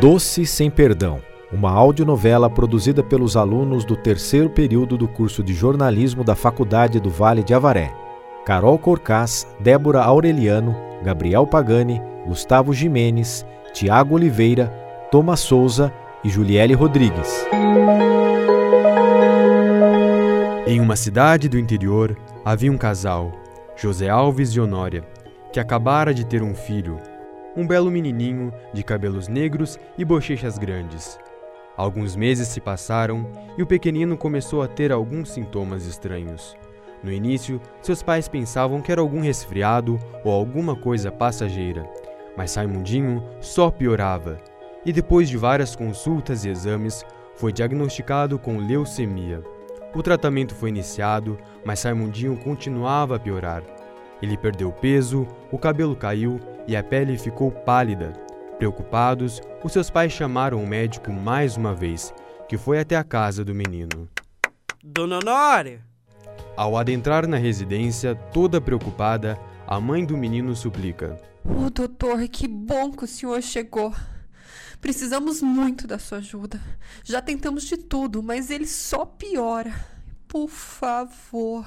Doce Sem Perdão, uma audionovela produzida pelos alunos do terceiro período do curso de jornalismo da Faculdade do Vale de Avaré. Carol Corcaz, Débora Aureliano, Gabriel Pagani, Gustavo Jimenez, Tiago Oliveira, Thomas Souza e Juliele Rodrigues. Em uma cidade do interior havia um casal, José Alves e Honória, que acabara de ter um filho, um belo menininho de cabelos negros e bochechas grandes. Alguns meses se passaram e o pequenino começou a ter alguns sintomas estranhos. No início, seus pais pensavam que era algum resfriado ou alguma coisa passageira, mas Raimundinho só piorava. E depois de várias consultas e exames, foi diagnosticado com leucemia. O tratamento foi iniciado, mas Raimundinho continuava a piorar. Ele perdeu peso, o cabelo caiu e a pele ficou pálida. Preocupados, os seus pais chamaram o médico mais uma vez, que foi até a casa do menino. Dona Honória! Ao adentrar na residência, toda preocupada, a mãe do menino suplica: Ô oh, doutor, que bom que o senhor chegou. Precisamos muito da sua ajuda. Já tentamos de tudo, mas ele só piora. Por favor.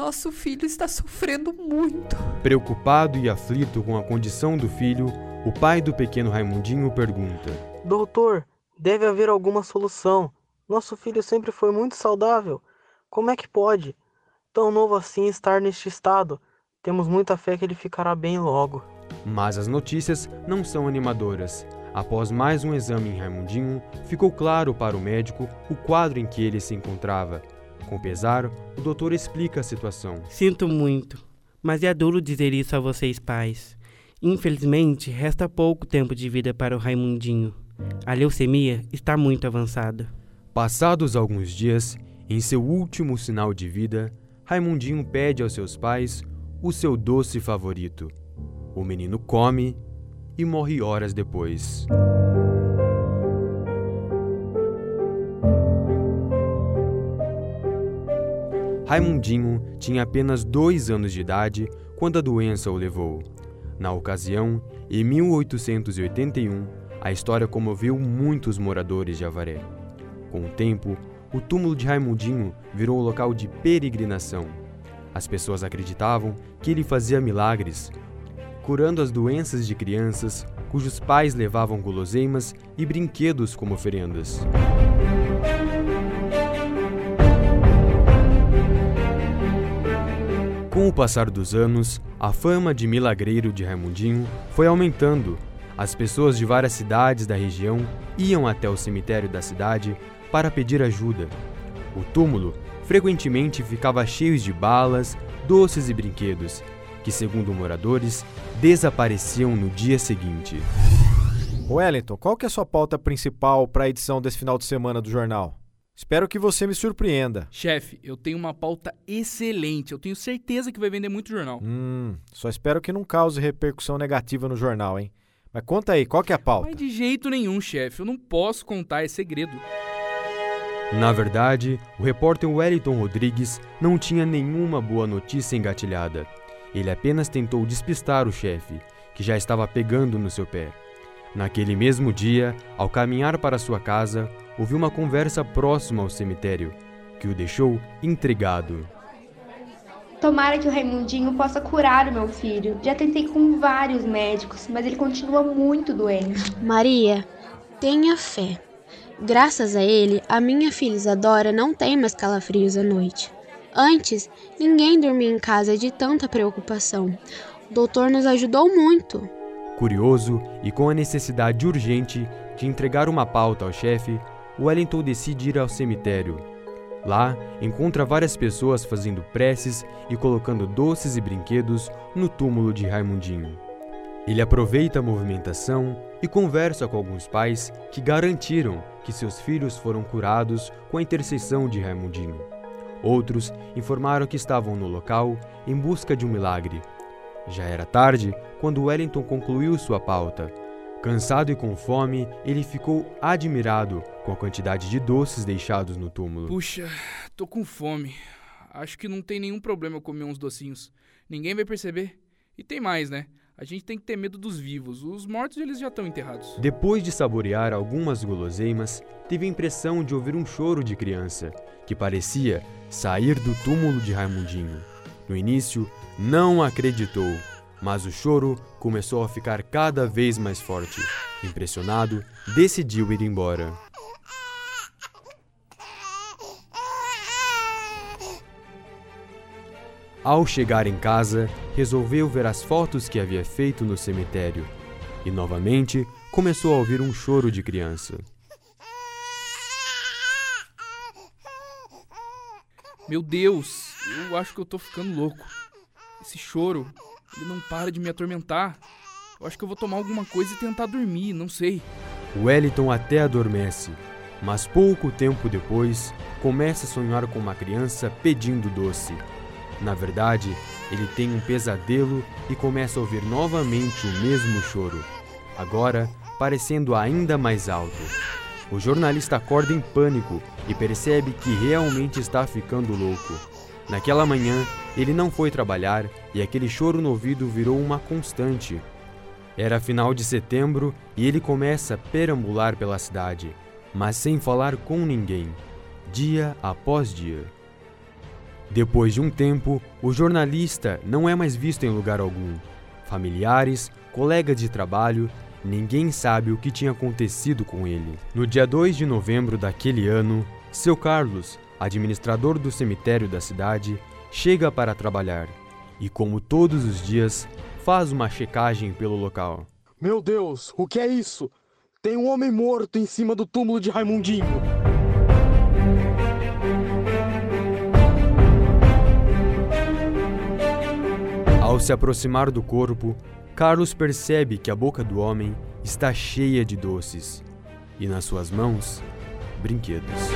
Nosso filho está sofrendo muito. Preocupado e aflito com a condição do filho, o pai do pequeno Raimundinho pergunta: Doutor, deve haver alguma solução. Nosso filho sempre foi muito saudável. Como é que pode, tão novo assim, estar neste estado? Temos muita fé que ele ficará bem logo. Mas as notícias não são animadoras. Após mais um exame em Raimundinho, ficou claro para o médico o quadro em que ele se encontrava. Com pesar, o doutor explica a situação. Sinto muito, mas é duro dizer isso a vocês pais. Infelizmente, resta pouco tempo de vida para o Raimundinho. A leucemia está muito avançada. Passados alguns dias, em seu último sinal de vida, Raimundinho pede aos seus pais o seu doce favorito. O menino come e morre horas depois. Raimundinho tinha apenas dois anos de idade quando a doença o levou. Na ocasião, em 1881, a história comoveu muitos moradores de Avaré. Com o tempo, o túmulo de Raimundinho virou local de peregrinação. As pessoas acreditavam que ele fazia milagres, curando as doenças de crianças cujos pais levavam guloseimas e brinquedos como oferendas. Com o passar dos anos, a fama de milagreiro de Raimundinho foi aumentando. As pessoas de várias cidades da região iam até o cemitério da cidade para pedir ajuda. O túmulo frequentemente ficava cheio de balas, doces e brinquedos, que, segundo moradores, desapareciam no dia seguinte. Wellington, qual que é a sua pauta principal para a edição desse final de semana do jornal? Espero que você me surpreenda. Chefe, eu tenho uma pauta excelente. Eu tenho certeza que vai vender muito jornal. Hum, só espero que não cause repercussão negativa no jornal, hein? Mas conta aí, qual que é a pauta? Mas de jeito nenhum, chefe. Eu não posso contar, é segredo. Na verdade, o repórter Wellington Rodrigues não tinha nenhuma boa notícia engatilhada. Ele apenas tentou despistar o chefe, que já estava pegando no seu pé. Naquele mesmo dia, ao caminhar para sua casa, ouviu uma conversa próxima ao cemitério, que o deixou intrigado. Tomara que o Raimundinho possa curar o meu filho. Já tentei com vários médicos, mas ele continua muito doente. Maria, tenha fé. Graças a ele, a minha filha Isadora não tem mais calafrios à noite. Antes, ninguém dormia em casa de tanta preocupação. O doutor nos ajudou muito. Curioso e com a necessidade urgente de entregar uma pauta ao chefe, Wellington decide ir ao cemitério. Lá, encontra várias pessoas fazendo preces e colocando doces e brinquedos no túmulo de Raimundinho. Ele aproveita a movimentação e conversa com alguns pais que garantiram que seus filhos foram curados com a intercessão de Raimundinho. Outros informaram que estavam no local em busca de um milagre. Já era tarde quando Wellington concluiu sua pauta Cansado e com fome, ele ficou admirado com a quantidade de doces deixados no túmulo. Puxa, tô com fome. Acho que não tem nenhum problema eu comer uns docinhos. Ninguém vai perceber. E tem mais, né? A gente tem que ter medo dos vivos. Os mortos eles já estão enterrados. Depois de saborear algumas guloseimas, teve a impressão de ouvir um choro de criança, que parecia sair do túmulo de Raimundinho. No início, não acreditou, mas o choro começou a ficar cada vez mais forte. Impressionado, decidiu ir embora. Ao chegar em casa, resolveu ver as fotos que havia feito no cemitério e novamente começou a ouvir um choro de criança. Meu Deus, eu acho que eu tô ficando louco. Esse choro, ele não para de me atormentar. Eu acho que eu vou tomar alguma coisa e tentar dormir, não sei. Wellington até adormece, mas pouco tempo depois começa a sonhar com uma criança pedindo doce. Na verdade, ele tem um pesadelo e começa a ouvir novamente o mesmo choro, agora parecendo ainda mais alto. O jornalista acorda em pânico e percebe que realmente está ficando louco. Naquela manhã, ele não foi trabalhar e aquele choro no ouvido virou uma constante. Era final de setembro e ele começa a perambular pela cidade, mas sem falar com ninguém, dia após dia. Depois de um tempo, o jornalista não é mais visto em lugar algum. Familiares, colegas de trabalho, ninguém sabe o que tinha acontecido com ele. No dia 2 de novembro daquele ano, seu Carlos, administrador do cemitério da cidade, chega para trabalhar e, como todos os dias, faz uma checagem pelo local. Meu Deus, o que é isso? Tem um homem morto em cima do túmulo de Raimundinho. Ao se aproximar do corpo, Carlos percebe que a boca do homem está cheia de doces e nas suas mãos, brinquedos.